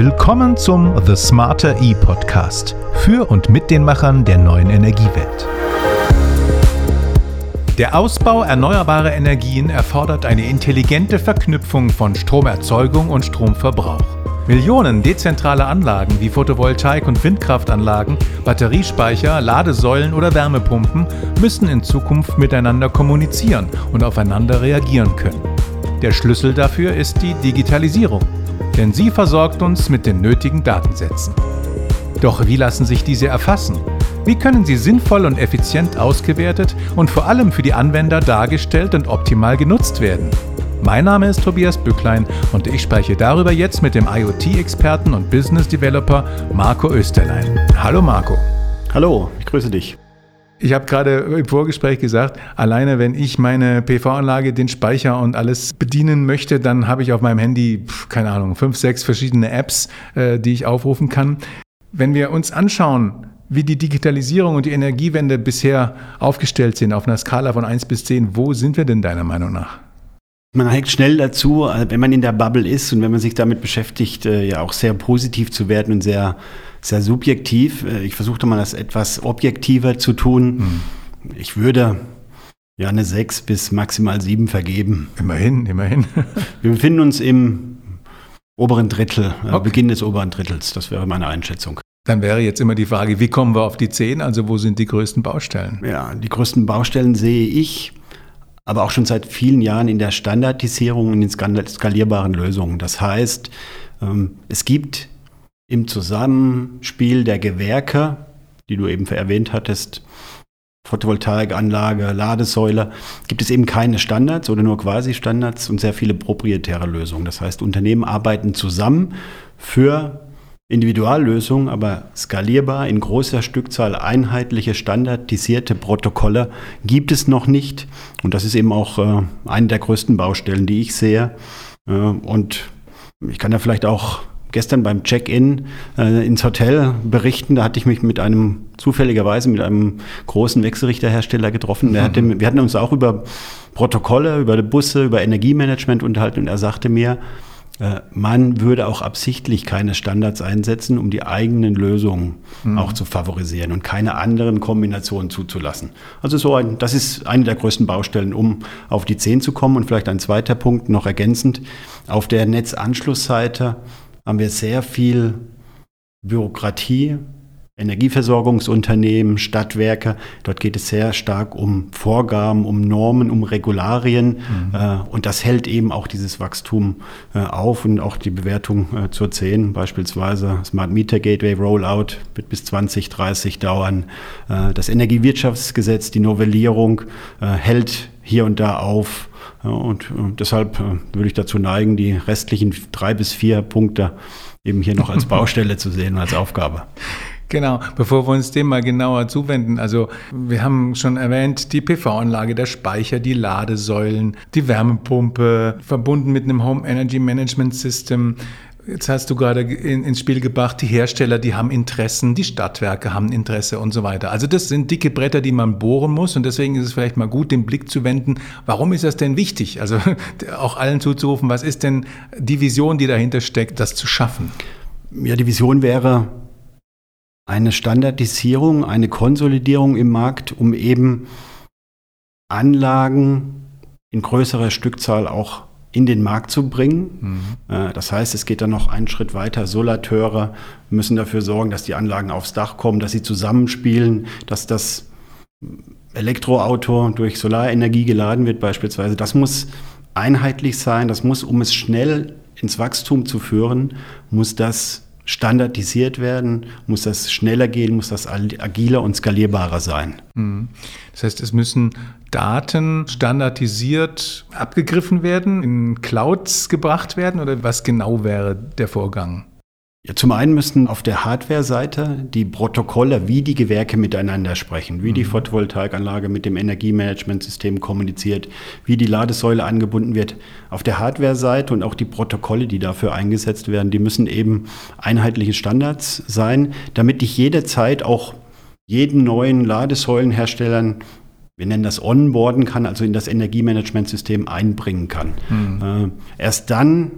Willkommen zum The Smarter E Podcast für und mit den Machern der neuen Energiewelt. Der Ausbau erneuerbarer Energien erfordert eine intelligente Verknüpfung von Stromerzeugung und Stromverbrauch. Millionen dezentrale Anlagen wie Photovoltaik- und Windkraftanlagen, Batteriespeicher, Ladesäulen oder Wärmepumpen müssen in Zukunft miteinander kommunizieren und aufeinander reagieren können. Der Schlüssel dafür ist die Digitalisierung, denn sie versorgt uns mit den nötigen Datensätzen. Doch wie lassen sich diese erfassen? Wie können sie sinnvoll und effizient ausgewertet und vor allem für die Anwender dargestellt und optimal genutzt werden? Mein Name ist Tobias Bücklein und ich spreche darüber jetzt mit dem IoT-Experten und Business Developer Marco Österlein. Hallo Marco. Hallo, ich grüße dich. Ich habe gerade im Vorgespräch gesagt, alleine wenn ich meine PV-Anlage, den Speicher und alles bedienen möchte, dann habe ich auf meinem Handy, keine Ahnung, fünf, sechs verschiedene Apps, äh, die ich aufrufen kann. Wenn wir uns anschauen, wie die Digitalisierung und die Energiewende bisher aufgestellt sind auf einer Skala von 1 bis 10, wo sind wir denn deiner Meinung nach? Man neigt schnell dazu, äh, wenn man in der Bubble ist und wenn man sich damit beschäftigt, äh, ja auch sehr positiv zu werden und sehr, sehr subjektiv. Äh, ich versuchte mal das etwas objektiver zu tun. Hm. Ich würde ja eine 6 bis maximal 7 vergeben. Immerhin, immerhin. Wir befinden uns im oberen Drittel, okay. Beginn des oberen Drittels. Das wäre meine Einschätzung. Dann wäre jetzt immer die Frage, wie kommen wir auf die 10? Also wo sind die größten Baustellen? Ja, die größten Baustellen sehe ich aber auch schon seit vielen Jahren in der Standardisierung und in skalierbaren Lösungen. Das heißt, ähm, es gibt im Zusammenspiel der Gewerke, die du eben erwähnt hattest, Photovoltaikanlage, Ladesäule, gibt es eben keine Standards oder nur quasi Standards und sehr viele proprietäre Lösungen. Das heißt, Unternehmen arbeiten zusammen für Individuallösungen, aber skalierbar in großer Stückzahl einheitliche, standardisierte Protokolle gibt es noch nicht. Und das ist eben auch äh, eine der größten Baustellen, die ich sehe. Äh, und ich kann da vielleicht auch gestern beim Check-in äh, ins Hotel berichten. Da hatte ich mich mit einem, zufälligerweise mit einem großen Wechselrichterhersteller getroffen. Der hatte, wir hatten uns auch über Protokolle, über Busse, über Energiemanagement unterhalten und er sagte mir, äh, man würde auch absichtlich keine Standards einsetzen, um die eigenen Lösungen mhm. auch zu favorisieren und keine anderen Kombinationen zuzulassen. Also so ein, das ist eine der größten Baustellen, um auf die 10 zu kommen. Und vielleicht ein zweiter Punkt noch ergänzend. Auf der Netzanschlussseite haben wir sehr viel Bürokratie, Energieversorgungsunternehmen, Stadtwerke. Dort geht es sehr stark um Vorgaben, um Normen, um Regularien. Mhm. Äh, und das hält eben auch dieses Wachstum äh, auf und auch die Bewertung äh, zur 10. Beispielsweise Smart Meter Gateway Rollout wird bis 2030 dauern. Das Energiewirtschaftsgesetz, die Novellierung hält hier und da auf. Und äh, deshalb würde ich dazu neigen, die restlichen drei bis vier Punkte eben hier noch als Baustelle zu sehen als Aufgabe. Genau, bevor wir uns dem mal genauer zuwenden, also wir haben schon erwähnt, die PV-Anlage, der Speicher, die Ladesäulen, die Wärmepumpe, verbunden mit einem Home Energy Management System. Jetzt hast du gerade in, ins Spiel gebracht, die Hersteller, die haben Interessen, die Stadtwerke haben Interesse und so weiter. Also das sind dicke Bretter, die man bohren muss und deswegen ist es vielleicht mal gut, den Blick zu wenden, warum ist das denn wichtig? Also auch allen zuzurufen, was ist denn die Vision, die dahinter steckt, das zu schaffen? Ja, die Vision wäre, eine Standardisierung, eine Konsolidierung im Markt, um eben Anlagen in größerer Stückzahl auch in den Markt zu bringen. Mhm. Äh, das heißt, es geht dann noch einen Schritt weiter. Solateure müssen dafür sorgen, dass die Anlagen aufs Dach kommen, dass sie zusammenspielen, dass das Elektroauto durch Solarenergie geladen wird beispielsweise. Das muss einheitlich sein. Das muss, um es schnell ins Wachstum zu führen, muss das standardisiert werden, muss das schneller gehen, muss das agiler und skalierbarer sein. Mhm. Das heißt, es müssen Daten standardisiert abgegriffen werden, in Clouds gebracht werden oder was genau wäre der Vorgang? Ja, zum einen müssten auf der Hardware-Seite die Protokolle, wie die Gewerke miteinander sprechen, wie mhm. die Photovoltaikanlage mit dem Energiemanagementsystem kommuniziert, wie die Ladesäule angebunden wird. Auf der Hardware-Seite und auch die Protokolle, die dafür eingesetzt werden, die müssen eben einheitliche Standards sein, damit ich jederzeit auch jeden neuen Ladesäulenherstellern wir nennen das Onboarden kann, also in das Energiemanagementsystem einbringen kann. Mhm. Äh, erst dann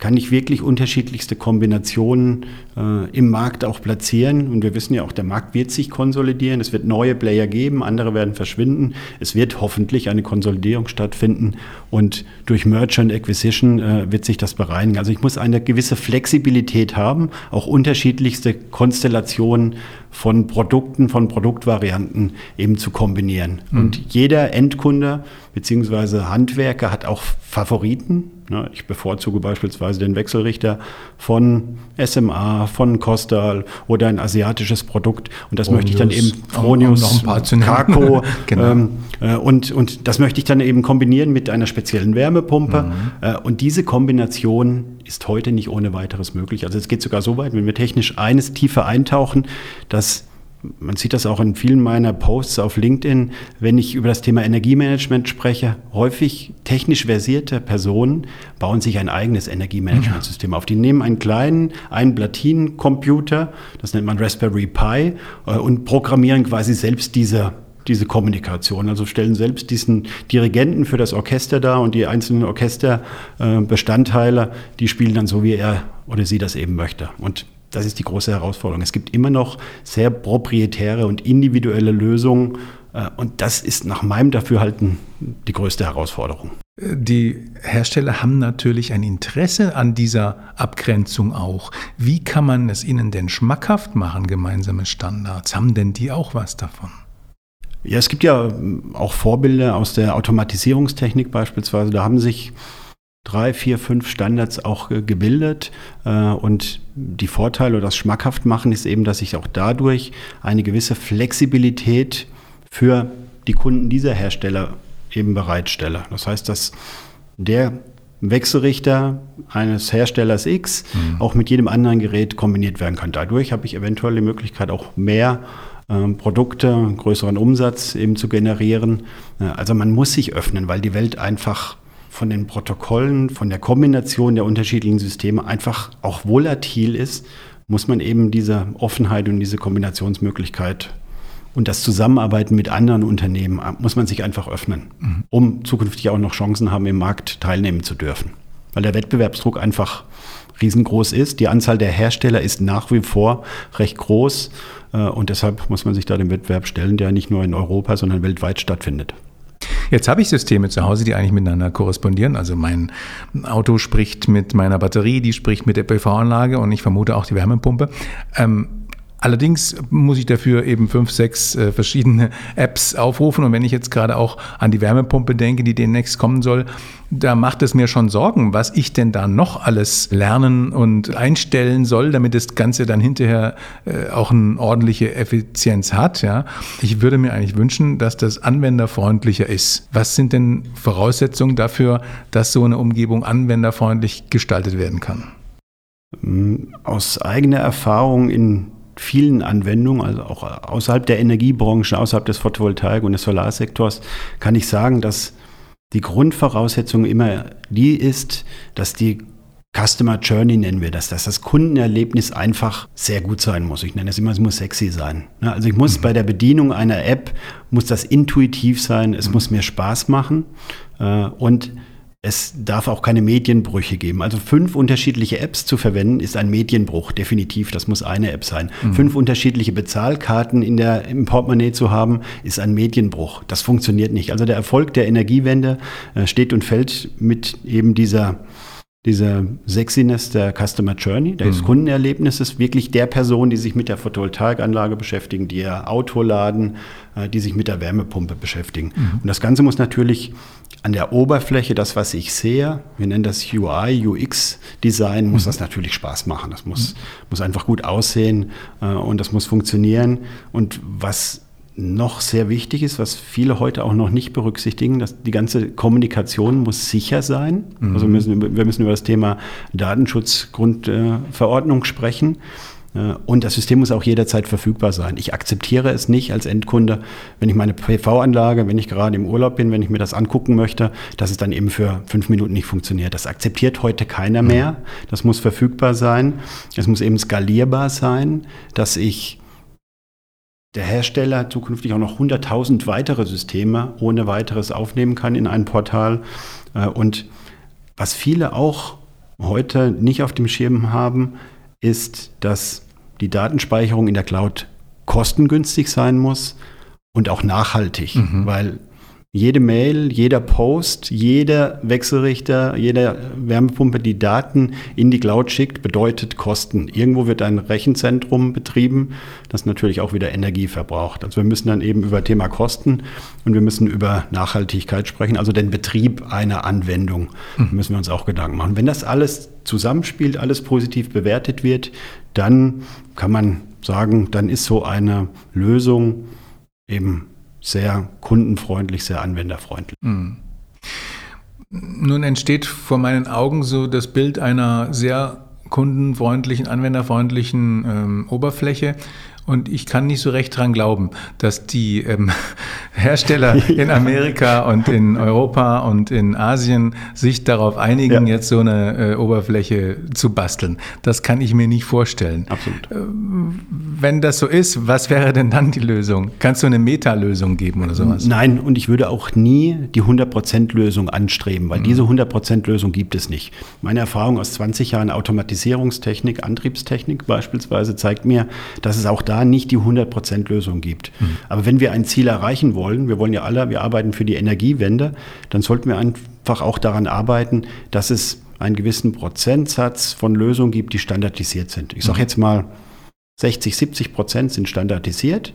kann ich wirklich unterschiedlichste Kombinationen äh, im Markt auch platzieren. Und wir wissen ja auch, der Markt wird sich konsolidieren. Es wird neue Player geben, andere werden verschwinden. Es wird hoffentlich eine Konsolidierung stattfinden und durch Merger and Acquisition äh, wird sich das bereinigen. Also ich muss eine gewisse Flexibilität haben, auch unterschiedlichste Konstellationen von Produkten, von Produktvarianten eben zu kombinieren. Mhm. Und jeder Endkunde bzw. Handwerker hat auch Favoriten. Ne, ich bevorzuge beispielsweise den Wechselrichter von SMA, von Costal oder ein asiatisches Produkt. Und das Fronius, möchte ich dann eben Fronius, Kako. genau. ähm, äh, und, und das möchte ich dann eben kombinieren mit einer speziellen Wärmepumpe. Mhm. Äh, und diese Kombination ist heute nicht ohne weiteres möglich. Also es geht sogar so weit, wenn wir technisch eines tiefer eintauchen, dass man sieht das auch in vielen meiner Posts auf LinkedIn, wenn ich über das Thema Energiemanagement spreche, häufig technisch versierte Personen bauen sich ein eigenes Energiemanagementsystem auf. Die nehmen einen kleinen, einen Platinencomputer, das nennt man Raspberry Pi, äh, und programmieren quasi selbst diese diese Kommunikation. Also stellen selbst diesen Dirigenten für das Orchester dar und die einzelnen Orchesterbestandteile, die spielen dann so, wie er oder sie das eben möchte. Und das ist die große Herausforderung. Es gibt immer noch sehr proprietäre und individuelle Lösungen. Äh, und das ist nach meinem Dafürhalten die größte Herausforderung. Die Hersteller haben natürlich ein Interesse an dieser Abgrenzung auch. Wie kann man es ihnen denn schmackhaft machen, gemeinsame Standards? Haben denn die auch was davon? Ja, es gibt ja auch Vorbilder aus der Automatisierungstechnik beispielsweise. Da haben sich drei, vier, fünf Standards auch gebildet. Äh, und die Vorteile oder das schmackhaft machen ist eben, dass ich auch dadurch eine gewisse Flexibilität für die Kunden dieser Hersteller eben bereitstelle. Das heißt, dass der Wechselrichter eines Herstellers X mhm. auch mit jedem anderen Gerät kombiniert werden kann. Dadurch habe ich eventuell die Möglichkeit, auch mehr ähm, Produkte, größeren Umsatz eben zu generieren. Äh, also man muss sich öffnen, weil die Welt einfach von den Protokollen, von der Kombination der unterschiedlichen Systeme einfach auch volatil ist, muss man eben diese Offenheit und diese Kombinationsmöglichkeit und das Zusammenarbeiten mit anderen Unternehmen, äh, muss man sich einfach öffnen, mhm. um zukünftig auch noch Chancen haben, im Markt teilnehmen zu dürfen. Weil der Wettbewerbsdruck einfach riesengroß ist. Die Anzahl der Hersteller ist nach wie vor recht groß äh, und deshalb muss man sich da dem Wettbewerb stellen, der nicht nur in Europa, sondern weltweit stattfindet. Jetzt habe ich Systeme zu Hause, die eigentlich miteinander korrespondieren. Also mein Auto spricht mit meiner Batterie, die spricht mit der PV-Anlage und ich vermute auch die Wärmepumpe. Ähm, Allerdings muss ich dafür eben fünf, sechs äh, verschiedene Apps aufrufen. Und wenn ich jetzt gerade auch an die Wärmepumpe denke, die demnächst kommen soll, da macht es mir schon Sorgen, was ich denn da noch alles lernen und einstellen soll, damit das Ganze dann hinterher äh, auch eine ordentliche Effizienz hat. Ja. Ich würde mir eigentlich wünschen, dass das anwenderfreundlicher ist. Was sind denn Voraussetzungen dafür, dass so eine Umgebung anwenderfreundlich gestaltet werden kann? Aus eigener Erfahrung in vielen Anwendungen, also auch außerhalb der Energiebranche, außerhalb des Photovoltaik- und des Solarsektors, kann ich sagen, dass die Grundvoraussetzung immer die ist, dass die Customer Journey nennen wir das, dass das Kundenerlebnis einfach sehr gut sein muss. Ich nenne das immer, es muss sexy sein. Ne, also ich muss mhm. bei der Bedienung einer App, muss das intuitiv sein, es mhm. muss mir Spaß machen äh, und es darf auch keine Medienbrüche geben. Also fünf unterschiedliche Apps zu verwenden, ist ein Medienbruch, definitiv. Das muss eine App sein. Mhm. Fünf unterschiedliche Bezahlkarten in der, im Portemonnaie zu haben, ist ein Medienbruch. Das funktioniert nicht. Also der Erfolg der Energiewende äh, steht und fällt mit eben dieser diese Sexiness der Customer Journey, des mhm. Kundenerlebnisses, wirklich der Person, die sich mit der Photovoltaikanlage beschäftigen, die ihr Auto laden, äh, die sich mit der Wärmepumpe beschäftigen. Mhm. Und das Ganze muss natürlich an der Oberfläche, das, was ich sehe, wir nennen das UI, UX-Design, muss mhm. das natürlich Spaß machen. Das muss, mhm. muss einfach gut aussehen äh, und das muss funktionieren. Und was noch sehr wichtig ist, was viele heute auch noch nicht berücksichtigen, dass die ganze Kommunikation muss sicher sein. Mhm. Also müssen, wir müssen über das Thema Datenschutzgrundverordnung sprechen. Äh, und das System muss auch jederzeit verfügbar sein. Ich akzeptiere es nicht als Endkunde, wenn ich meine PV-Anlage, wenn ich gerade im Urlaub bin, wenn ich mir das angucken möchte, dass es dann eben für fünf Minuten nicht funktioniert. Das akzeptiert heute keiner mhm. mehr. Das muss verfügbar sein. Es muss eben skalierbar sein, dass ich der Hersteller zukünftig auch noch 100.000 weitere Systeme ohne weiteres aufnehmen kann in ein Portal. Äh, und was viele auch heute nicht auf dem Schirm haben, ist, dass die Datenspeicherung in der Cloud kostengünstig sein muss und auch nachhaltig, mhm. weil jede Mail, jeder Post, jeder Wechselrichter, jede Wärmepumpe, die Daten in die Cloud schickt, bedeutet Kosten. Irgendwo wird ein Rechenzentrum betrieben, das natürlich auch wieder Energie verbraucht. Also wir müssen dann eben über Thema Kosten und wir müssen über Nachhaltigkeit sprechen, also den Betrieb einer Anwendung mhm. müssen wir uns auch Gedanken machen. Wenn das alles zusammenspielt, alles positiv bewertet wird, dann kann man sagen, dann ist so eine Lösung eben sehr kundenfreundlich, sehr anwenderfreundlich. Mhm. Nun entsteht vor meinen Augen so das Bild einer sehr kundenfreundlichen, anwenderfreundlichen ähm, Oberfläche. Und ich kann nicht so recht dran glauben, dass die ähm, Hersteller in Amerika und in Europa und in Asien sich darauf einigen, ja. jetzt so eine äh, Oberfläche zu basteln. Das kann ich mir nicht vorstellen. Absolut. Äh, wenn das so ist, was wäre denn dann die Lösung? Kannst du eine Meta-Lösung geben oder sowas? Nein, und ich würde auch nie die 100%-Lösung anstreben, weil mhm. diese 100%-Lösung gibt es nicht. Meine Erfahrung aus 20 Jahren Automatisierungstechnik, Antriebstechnik beispielsweise zeigt mir, dass es auch da nicht die 100%-Lösung gibt. Mhm. Aber wenn wir ein Ziel erreichen wollen, wir wollen ja alle, wir arbeiten für die Energiewende, dann sollten wir einfach auch daran arbeiten, dass es einen gewissen Prozentsatz von Lösungen gibt, die standardisiert sind. Ich sage mhm. jetzt mal, 60, 70 Prozent sind standardisiert.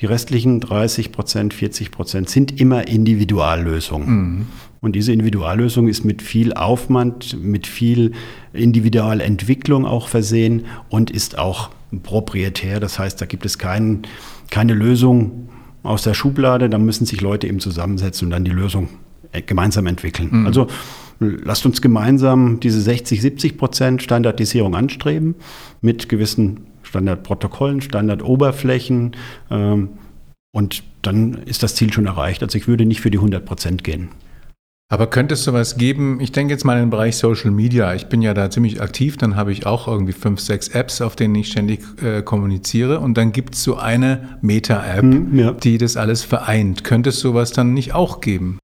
Die restlichen 30 Prozent, 40 Prozent sind immer Individuallösungen. Mhm. Und diese Individuallösung ist mit viel Aufwand, mit viel Individualentwicklung auch versehen und ist auch proprietär. Das heißt, da gibt es kein, keine Lösung aus der Schublade. Da müssen sich Leute eben zusammensetzen und dann die Lösung äh, gemeinsam entwickeln. Mhm. Also lasst uns gemeinsam diese 60, 70 Prozent Standardisierung anstreben mit gewissen Standardprotokollen, Standardoberflächen. Ähm, und dann ist das Ziel schon erreicht. Also ich würde nicht für die 100 Prozent gehen. Aber könnte es sowas geben? Ich denke jetzt mal in den Bereich Social Media. Ich bin ja da ziemlich aktiv. Dann habe ich auch irgendwie fünf, sechs Apps, auf denen ich ständig äh, kommuniziere. Und dann gibt es so eine Meta-App, hm, ja. die das alles vereint. Könnte es sowas dann nicht auch geben?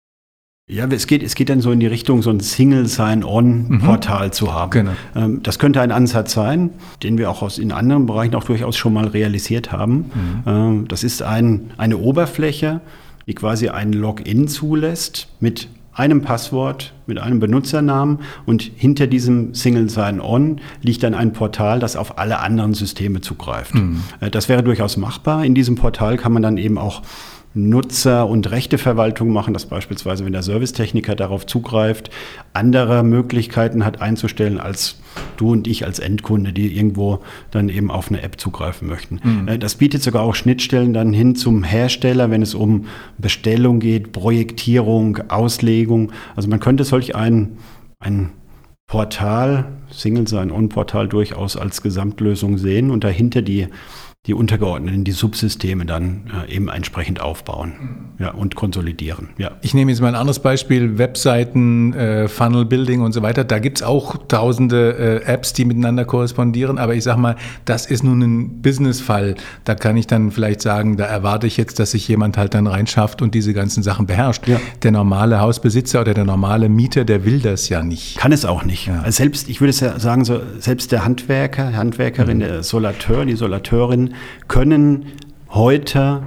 Ja, es geht, es geht dann so in die Richtung, so ein Single Sign-On-Portal mhm. zu haben. Genau. Ähm, das könnte ein Ansatz sein, den wir auch aus, in anderen Bereichen auch durchaus schon mal realisiert haben. Mhm. Ähm, das ist ein, eine Oberfläche, die quasi ein Login zulässt mit einem Passwort, mit einem Benutzernamen und hinter diesem Single Sign-On liegt dann ein Portal, das auf alle anderen Systeme zugreift. Mhm. Äh, das wäre durchaus machbar. In diesem Portal kann man dann eben auch Nutzer- und Rechteverwaltung machen, dass beispielsweise, wenn der Servicetechniker darauf zugreift, andere Möglichkeiten hat einzustellen als du und ich als Endkunde, die irgendwo dann eben auf eine App zugreifen möchten. Mhm. Äh, das bietet sogar auch Schnittstellen dann hin zum Hersteller, wenn es um Bestellung geht, Projektierung, Auslegung. Also man könnte solch ein, ein Portal, Single Sign-On-Portal durchaus als Gesamtlösung sehen und dahinter die die Untergeordneten, die Subsysteme dann äh, eben entsprechend aufbauen ja, und konsolidieren. Ja. Ich nehme jetzt mal ein anderes Beispiel, Webseiten, äh, Funnel Building und so weiter. Da gibt es auch tausende äh, Apps, die miteinander korrespondieren, aber ich sage mal, das ist nun ein Businessfall. Da kann ich dann vielleicht sagen, da erwarte ich jetzt, dass sich jemand halt dann reinschafft und diese ganzen Sachen beherrscht. Ja. Der normale Hausbesitzer oder der normale Mieter, der will das ja nicht. Kann es auch nicht. Ja. Also selbst, ich würde sagen, so, selbst der Handwerker, Handwerkerin, mhm. der Solateur, die Solateurin, können heute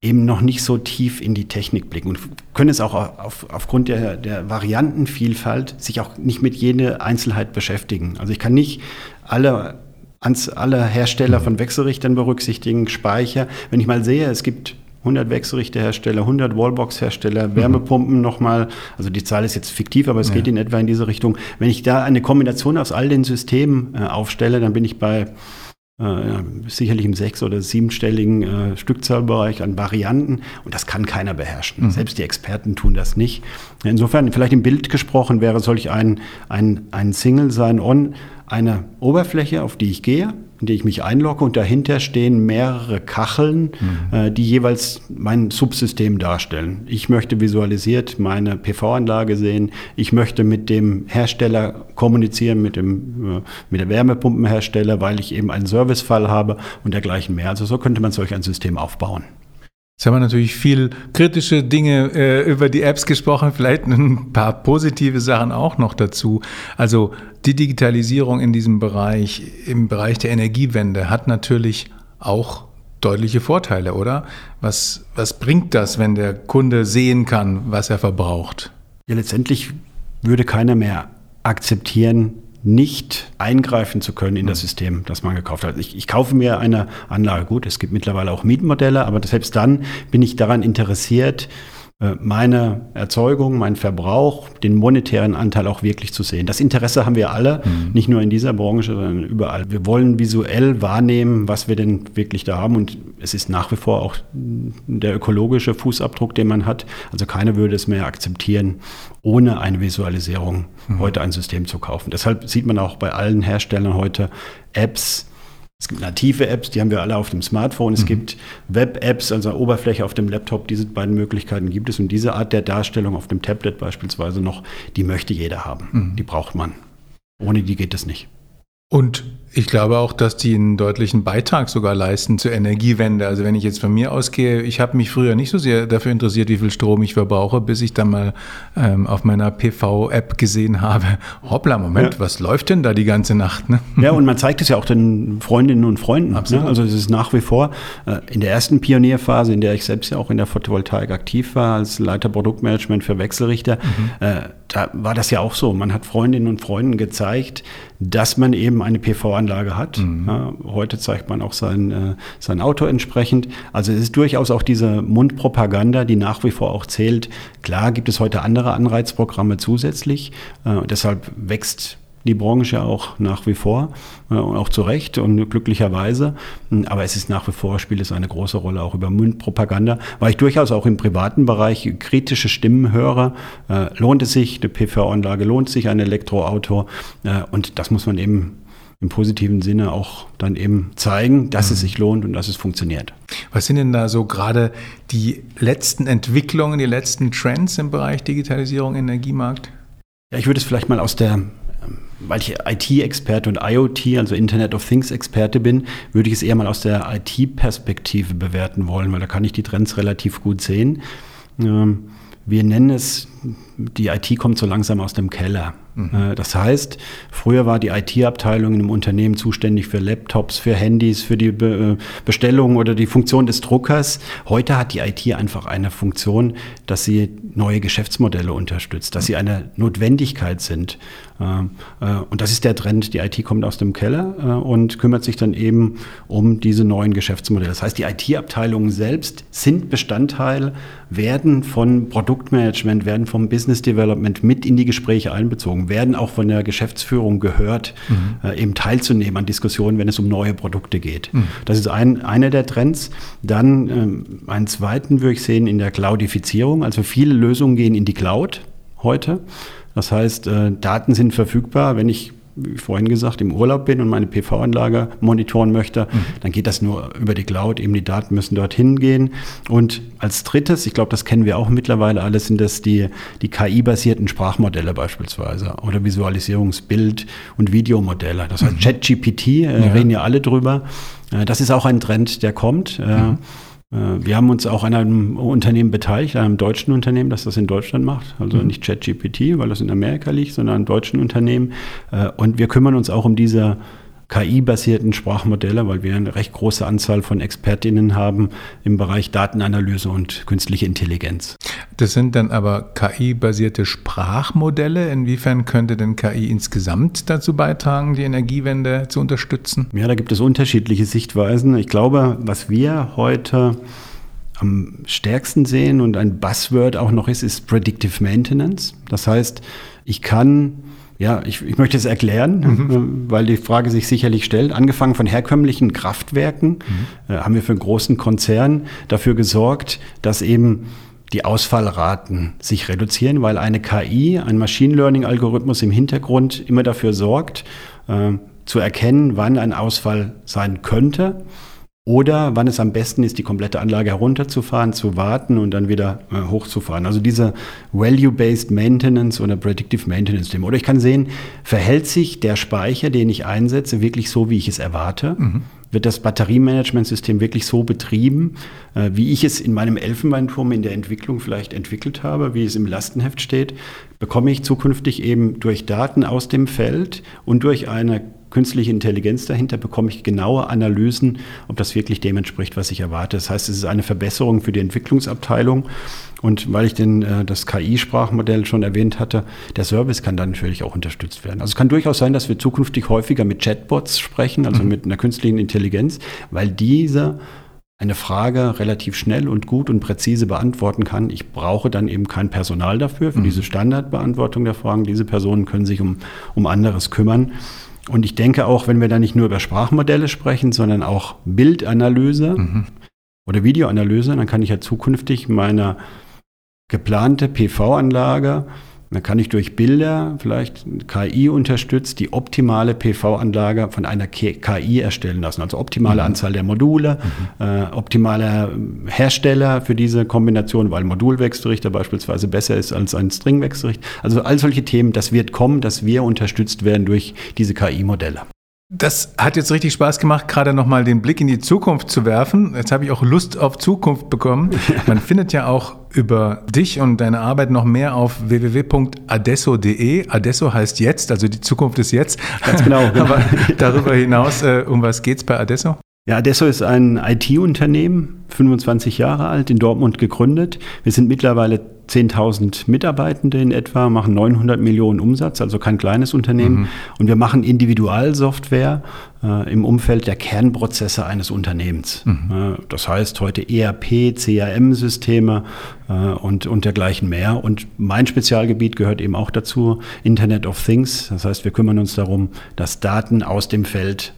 eben noch nicht so tief in die Technik blicken und können es auch auf, aufgrund der, der Variantenvielfalt sich auch nicht mit jeder Einzelheit beschäftigen. Also ich kann nicht alle, alle Hersteller von Wechselrichtern berücksichtigen, Speicher. Wenn ich mal sehe, es gibt 100 Wechselrichterhersteller, 100 Wallbox-Hersteller, Wärmepumpen mhm. nochmal, also die Zahl ist jetzt fiktiv, aber es ja. geht in etwa in diese Richtung. Wenn ich da eine Kombination aus all den Systemen äh, aufstelle, dann bin ich bei äh, sicherlich im sechs- oder siebenstelligen äh, Stückzahlbereich an Varianten und das kann keiner beherrschen. Mhm. Selbst die Experten tun das nicht. Insofern, vielleicht im Bild gesprochen, wäre solch ein, ein, ein Single Sign-On eine Oberfläche, auf die ich gehe, in die ich mich einlogge und dahinter stehen mehrere Kacheln, mhm. äh, die jeweils mein Subsystem darstellen. Ich möchte visualisiert meine PV-Anlage sehen. Ich möchte mit dem Hersteller kommunizieren, mit dem äh, mit der Wärmepumpenhersteller, weil ich eben einen Servicefall habe und dergleichen mehr. Also so könnte man solch ein System aufbauen. Jetzt haben wir natürlich viel kritische Dinge äh, über die Apps gesprochen, vielleicht ein paar positive Sachen auch noch dazu. Also die Digitalisierung in diesem Bereich, im Bereich der Energiewende, hat natürlich auch deutliche Vorteile, oder? Was, was bringt das, wenn der Kunde sehen kann, was er verbraucht? Ja, letztendlich würde keiner mehr akzeptieren, nicht eingreifen zu können in das mhm. System, das man gekauft hat. Ich, ich, kaufe mir eine Anlage. Gut, es gibt mittlerweile auch Mietmodelle, aber selbst dann bin ich daran interessiert, meine Erzeugung, mein Verbrauch, den monetären Anteil auch wirklich zu sehen. Das Interesse haben wir alle, mhm. nicht nur in dieser Branche, sondern überall. Wir wollen visuell wahrnehmen, was wir denn wirklich da haben. Und es ist nach wie vor auch der ökologische Fußabdruck, den man hat. Also keiner würde es mehr akzeptieren, ohne eine Visualisierung mhm. heute ein System zu kaufen. Deshalb sieht man auch bei allen Herstellern heute Apps, es gibt native Apps, die haben wir alle auf dem Smartphone. Es mhm. gibt Web-Apps, also Oberfläche auf dem Laptop. Diese beiden Möglichkeiten gibt es. Und diese Art der Darstellung auf dem Tablet beispielsweise noch, die möchte jeder haben. Mhm. Die braucht man. Ohne die geht es nicht. Und ich glaube auch, dass die einen deutlichen Beitrag sogar leisten zur Energiewende. Also wenn ich jetzt von mir ausgehe, ich habe mich früher nicht so sehr dafür interessiert, wie viel Strom ich verbrauche, bis ich dann mal ähm, auf meiner PV-App gesehen habe, hoppla, Moment, ja. was läuft denn da die ganze Nacht? Ne? Ja, und man zeigt es ja auch den Freundinnen und Freunden. Ne? Absolut. Ne? Also es ist nach wie vor äh, in der ersten Pionierphase, in der ich selbst ja auch in der Photovoltaik aktiv war, als Leiter Produktmanagement für Wechselrichter, mhm. äh, da war das ja auch so. Man hat Freundinnen und Freunden gezeigt, dass man eben eine PV-Anlage hat. Mhm. Ja, heute zeigt man auch sein, äh, sein Auto entsprechend. Also es ist durchaus auch diese Mundpropaganda, die nach wie vor auch zählt. Klar gibt es heute andere Anreizprogramme zusätzlich. Äh, deshalb wächst die Branche auch nach wie vor äh, und auch zu Recht und glücklicherweise. Aber es ist nach wie vor, spielt es eine große Rolle auch über Mundpropaganda, weil ich durchaus auch im privaten Bereich kritische Stimmen höre. Äh, lohnt es sich, eine PV-Anlage, lohnt sich ein Elektroauto? Äh, und das muss man eben im positiven Sinne auch dann eben zeigen, dass mhm. es sich lohnt und dass es funktioniert. Was sind denn da so gerade die letzten Entwicklungen, die letzten Trends im Bereich Digitalisierung, Energiemarkt? Ja, ich würde es vielleicht mal aus der weil ich IT-Experte und IoT, also Internet of Things-Experte bin, würde ich es eher mal aus der IT-Perspektive bewerten wollen, weil da kann ich die Trends relativ gut sehen. Ähm, wir nennen es, die IT kommt so langsam aus dem Keller. Äh, das heißt, früher war die IT-Abteilung einem Unternehmen zuständig für Laptops, für Handys, für die Be äh, Bestellung oder die Funktion des Druckers. Heute hat die IT einfach eine Funktion, dass sie neue Geschäftsmodelle unterstützt, dass sie eine Notwendigkeit sind. Ähm, äh, und das ist der Trend. Die IT kommt aus dem Keller und kümmert sich dann eben um diese neuen Geschäftsmodelle. Das heißt, die IT-Abteilungen selbst sind Bestandteil, werden von Produktmanagement, werden vom Business Development mit in die Gespräche einbezogen werden auch von der Geschäftsführung gehört, mhm. äh, eben teilzunehmen an Diskussionen, wenn es um neue Produkte geht. Mhm. Das ist ein, einer der Trends. Dann ähm, einen zweiten würde ich sehen in der Cloudifizierung. Also viele Lösungen gehen in die Cloud heute. Das heißt, äh, Daten sind verfügbar. Wenn ich wie vorhin gesagt, im Urlaub bin und meine PV-Anlage monitoren möchte, mhm. dann geht das nur über die Cloud. Eben die Daten müssen dorthin gehen. Und als drittes, ich glaube, das kennen wir auch mittlerweile alles, sind das die, die KI-basierten Sprachmodelle beispielsweise oder Visualisierungsbild- und Videomodelle. Das heißt, mhm. ChatGPT, äh, ja. reden ja alle drüber. Äh, das ist auch ein Trend, der kommt. Äh, mhm. Äh, wir haben uns auch an einem Unternehmen beteiligt, einem deutschen Unternehmen, das das in Deutschland macht. Also mhm. nicht ChatGPT, weil das in Amerika liegt, sondern einem deutschen Unternehmen. Äh, und wir kümmern uns auch um diese KI-basierten Sprachmodelle, weil wir eine recht große Anzahl von Expertinnen haben im Bereich Datenanalyse und künstliche Intelligenz. Das sind dann aber KI-basierte Sprachmodelle. Inwiefern könnte denn KI insgesamt dazu beitragen, die Energiewende zu unterstützen? Ja, da gibt es unterschiedliche Sichtweisen. Ich glaube, was wir heute am stärksten sehen und ein Buzzword auch noch ist, ist Predictive Maintenance. Das heißt, ich kann ja, ich, ich möchte es erklären, mhm. weil die Frage sich sicherlich stellt. Angefangen von herkömmlichen Kraftwerken mhm. äh, haben wir für einen großen Konzern dafür gesorgt, dass eben die Ausfallraten sich reduzieren, weil eine KI, ein Machine Learning-Algorithmus im Hintergrund immer dafür sorgt, äh, zu erkennen, wann ein Ausfall sein könnte oder wann es am besten ist, die komplette Anlage herunterzufahren, zu warten und dann wieder äh, hochzufahren. Also diese Value-Based Maintenance oder Predictive Maintenance Oder ich kann sehen, verhält sich der Speicher, den ich einsetze, wirklich so, wie ich es erwarte? Mhm. wird das Batteriemanagementsystem wirklich so betrieben, äh, wie ich es in meinem Elfenbeinturm in der Entwicklung vielleicht entwickelt habe, wie es im Lastenheft steht, bekomme ich zukünftig eben durch Daten aus dem Feld und durch eine künstliche Intelligenz dahinter, bekomme ich genaue Analysen, ob das wirklich dem entspricht, was ich erwarte. Das heißt, es ist eine Verbesserung für die Entwicklungsabteilung. Und weil ich den, äh, das KI-Sprachmodell schon erwähnt hatte, der Service kann dann natürlich auch unterstützt werden. Also es kann durchaus sein, dass wir zukünftig häufiger mit Chatbots sprechen, also mhm. mit einer künstlichen Intelligenz, weil diese eine Frage relativ schnell und gut und präzise beantworten kann. Ich brauche dann eben kein Personal dafür, für mhm. diese Standardbeantwortung der Fragen. Diese Personen können sich um, um anderes kümmern. Und ich denke auch, wenn wir da nicht nur über Sprachmodelle sprechen, sondern auch Bildanalyse mhm. oder Videoanalyse, dann kann ich ja zukünftig meine geplante PV-Anlage dann kann ich durch Bilder, vielleicht KI unterstützt, die optimale PV-Anlage von einer KI erstellen lassen. Also optimale mhm. Anzahl der Module, mhm. äh, optimale Hersteller für diese Kombination, weil Modulwechselrichter beispielsweise besser ist als ein Stringwechselrichter. Also all solche Themen, das wird kommen, dass wir unterstützt werden durch diese KI-Modelle. Das hat jetzt richtig Spaß gemacht, gerade nochmal den Blick in die Zukunft zu werfen. Jetzt habe ich auch Lust auf Zukunft bekommen. Man findet ja auch über dich und deine Arbeit noch mehr auf www.adesso.de. Adesso heißt jetzt, also die Zukunft ist jetzt. Ganz genau. genau. Aber darüber hinaus, äh, um was geht es bei Adesso? Ja, Adesso ist ein IT-Unternehmen, 25 Jahre alt, in Dortmund gegründet. Wir sind mittlerweile 10.000 Mitarbeitende in etwa, machen 900 Millionen Umsatz, also kein kleines Unternehmen. Mhm. Und wir machen Individualsoftware äh, im Umfeld der Kernprozesse eines Unternehmens. Mhm. Äh, das heißt heute ERP, CRM-Systeme äh, und, und dergleichen mehr. Und mein Spezialgebiet gehört eben auch dazu, Internet of Things. Das heißt, wir kümmern uns darum, dass Daten aus dem Feld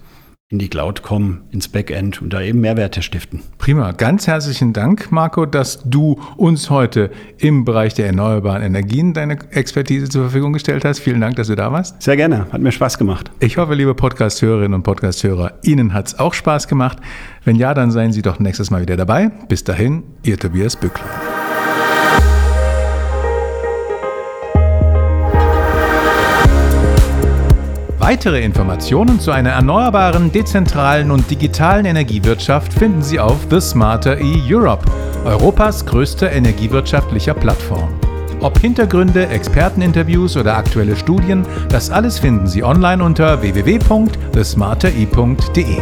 in die Cloud kommen, ins Backend und da eben Mehrwerte stiften. Prima. Ganz herzlichen Dank, Marco, dass du uns heute im Bereich der erneuerbaren Energien deine Expertise zur Verfügung gestellt hast. Vielen Dank, dass du da warst. Sehr gerne. Hat mir Spaß gemacht. Ich hoffe, liebe Podcast-Hörerinnen und Podcast-Hörer, Ihnen hat es auch Spaß gemacht. Wenn ja, dann seien Sie doch nächstes Mal wieder dabei. Bis dahin, Ihr Tobias Bückler. Weitere Informationen zu einer erneuerbaren, dezentralen und digitalen Energiewirtschaft finden Sie auf The Smarter E Europe, Europas größter energiewirtschaftlicher Plattform. Ob Hintergründe, Experteninterviews oder aktuelle Studien, das alles finden Sie online unter www.thesmartere.de.